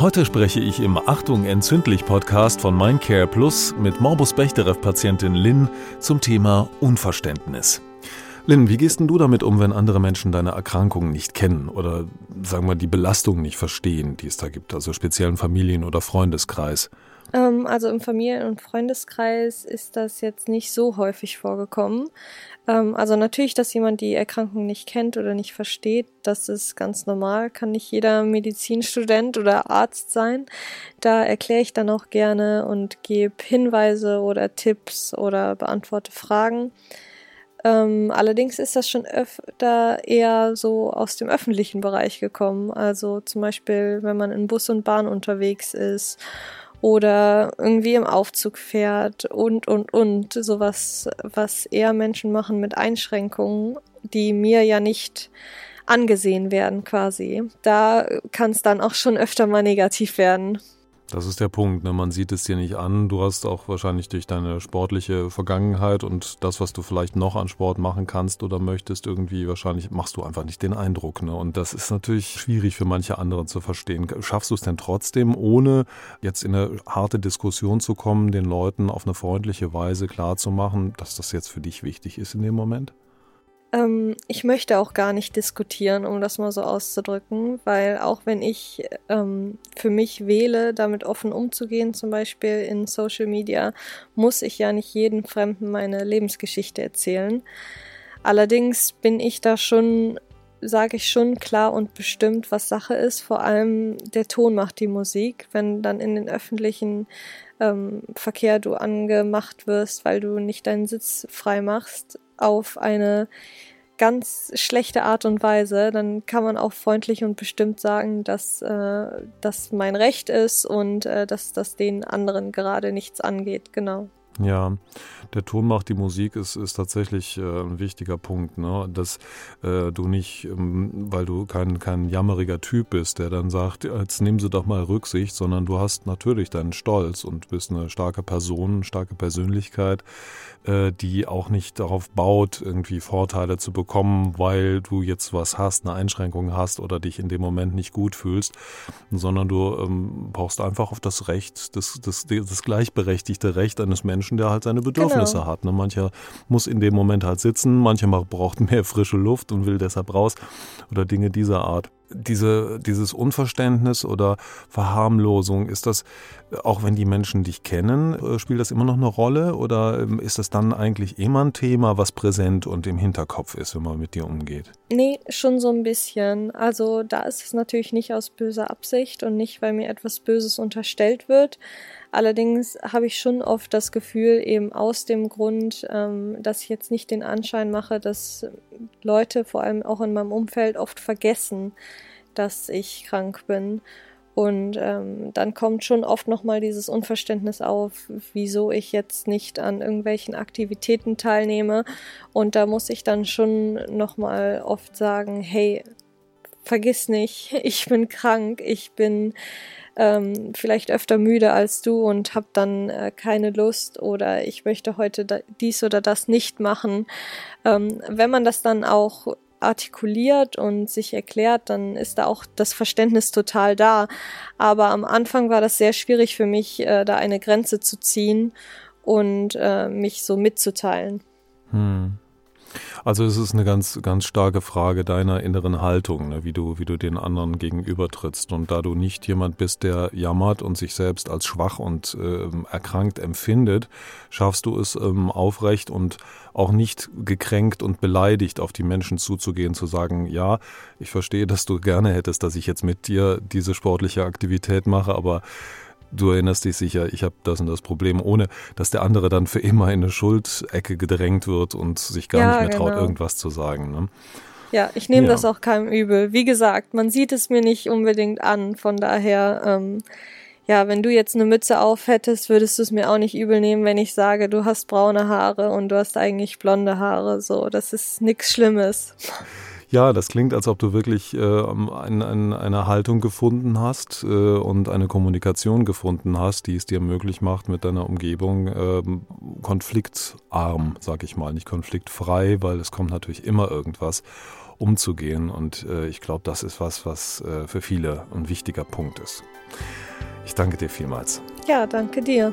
Heute spreche ich im Achtung entzündlich Podcast von Mindcare Plus mit Morbus Bechterew-Patientin Lynn zum Thema Unverständnis. Lynn, wie gehst denn du damit um, wenn andere Menschen deine Erkrankung nicht kennen oder sagen wir die Belastung nicht verstehen, die es da gibt, also speziellen Familien- oder Freundeskreis? Ähm, also im Familien- und Freundeskreis ist das jetzt nicht so häufig vorgekommen. Ähm, also natürlich, dass jemand die Erkrankung nicht kennt oder nicht versteht, das ist ganz normal, kann nicht jeder Medizinstudent oder Arzt sein. Da erkläre ich dann auch gerne und gebe Hinweise oder Tipps oder beantworte Fragen. Ähm, allerdings ist das schon öfter eher so aus dem öffentlichen Bereich gekommen. Also zum Beispiel, wenn man in Bus und Bahn unterwegs ist oder irgendwie im Aufzug fährt und, und, und. Sowas, was eher Menschen machen mit Einschränkungen, die mir ja nicht angesehen werden quasi. Da kann es dann auch schon öfter mal negativ werden. Das ist der Punkt. Ne? Man sieht es dir nicht an. Du hast auch wahrscheinlich durch deine sportliche Vergangenheit und das, was du vielleicht noch an Sport machen kannst oder möchtest, irgendwie wahrscheinlich machst du einfach nicht den Eindruck. Ne? Und das ist natürlich schwierig für manche andere zu verstehen. Schaffst du es denn trotzdem, ohne jetzt in eine harte Diskussion zu kommen, den Leuten auf eine freundliche Weise klarzumachen, dass das jetzt für dich wichtig ist in dem Moment? Ähm, ich möchte auch gar nicht diskutieren, um das mal so auszudrücken, weil auch wenn ich ähm, für mich wähle, damit offen umzugehen, zum Beispiel in Social Media, muss ich ja nicht jedem Fremden meine Lebensgeschichte erzählen. Allerdings bin ich da schon, sage ich schon klar und bestimmt, was Sache ist. Vor allem der Ton macht die Musik. Wenn dann in den öffentlichen ähm, Verkehr du angemacht wirst, weil du nicht deinen Sitz frei machst, auf eine ganz schlechte Art und Weise, dann kann man auch freundlich und bestimmt sagen, dass äh, das mein Recht ist und äh, dass das den anderen gerade nichts angeht. Genau. Ja, der Ton macht die Musik ist, ist tatsächlich äh, ein wichtiger Punkt, ne? dass äh, du nicht, ähm, weil du kein, kein jammeriger Typ bist, der dann sagt, jetzt nehmen Sie doch mal Rücksicht, sondern du hast natürlich deinen Stolz und bist eine starke Person, starke Persönlichkeit, äh, die auch nicht darauf baut, irgendwie Vorteile zu bekommen, weil du jetzt was hast, eine Einschränkung hast oder dich in dem Moment nicht gut fühlst, sondern du ähm, brauchst einfach auf das Recht, das, das, das gleichberechtigte Recht eines Menschen, Menschen, der halt seine Bedürfnisse genau. hat. Ne? Mancher muss in dem Moment halt sitzen, mancher braucht mehr frische Luft und will deshalb raus oder Dinge dieser Art. Diese, dieses Unverständnis oder Verharmlosung, ist das, auch wenn die Menschen dich kennen, äh, spielt das immer noch eine Rolle oder ähm, ist das dann eigentlich immer ein Thema, was präsent und im Hinterkopf ist, wenn man mit dir umgeht? Nee, schon so ein bisschen. Also da ist es natürlich nicht aus böser Absicht und nicht, weil mir etwas Böses unterstellt wird. Allerdings habe ich schon oft das Gefühl, eben aus dem Grund, ähm, dass ich jetzt nicht den Anschein mache, dass Leute, vor allem auch in meinem Umfeld, oft vergessen, dass ich krank bin. Und ähm, dann kommt schon oft nochmal dieses Unverständnis auf, wieso ich jetzt nicht an irgendwelchen Aktivitäten teilnehme. Und da muss ich dann schon nochmal oft sagen, hey, vergiss nicht, ich bin krank, ich bin ähm, vielleicht öfter müde als du und habe dann äh, keine Lust oder ich möchte heute da, dies oder das nicht machen. Ähm, wenn man das dann auch artikuliert und sich erklärt, dann ist da auch das Verständnis total da. Aber am Anfang war das sehr schwierig für mich, äh, da eine Grenze zu ziehen und äh, mich so mitzuteilen. Hm. Also es ist eine ganz, ganz starke Frage deiner inneren Haltung, ne, wie du, wie du den anderen gegenübertrittst. Und da du nicht jemand bist, der jammert und sich selbst als schwach und äh, erkrankt empfindet, schaffst du es ähm, aufrecht und auch nicht gekränkt und beleidigt auf die Menschen zuzugehen, zu sagen, ja, ich verstehe, dass du gerne hättest, dass ich jetzt mit dir diese sportliche Aktivität mache, aber du erinnerst dich sicher, ich habe das und das Problem, ohne dass der andere dann für immer in eine Schuldecke gedrängt wird und sich gar ja, nicht mehr traut, genau. irgendwas zu sagen. Ne? Ja, ich nehme ja. das auch keinem übel. Wie gesagt, man sieht es mir nicht unbedingt an. Von daher, ähm, ja, wenn du jetzt eine Mütze auf hättest, würdest du es mir auch nicht übel nehmen, wenn ich sage, du hast braune Haare und du hast eigentlich blonde Haare. So, das ist nichts Schlimmes. Ja, das klingt, als ob du wirklich äh, ein, ein, eine Haltung gefunden hast äh, und eine Kommunikation gefunden hast, die es dir möglich macht, mit deiner Umgebung äh, konfliktarm, sag ich mal, nicht konfliktfrei, weil es kommt natürlich immer irgendwas umzugehen. Und äh, ich glaube, das ist was, was äh, für viele ein wichtiger Punkt ist. Ich danke dir vielmals. Ja, danke dir.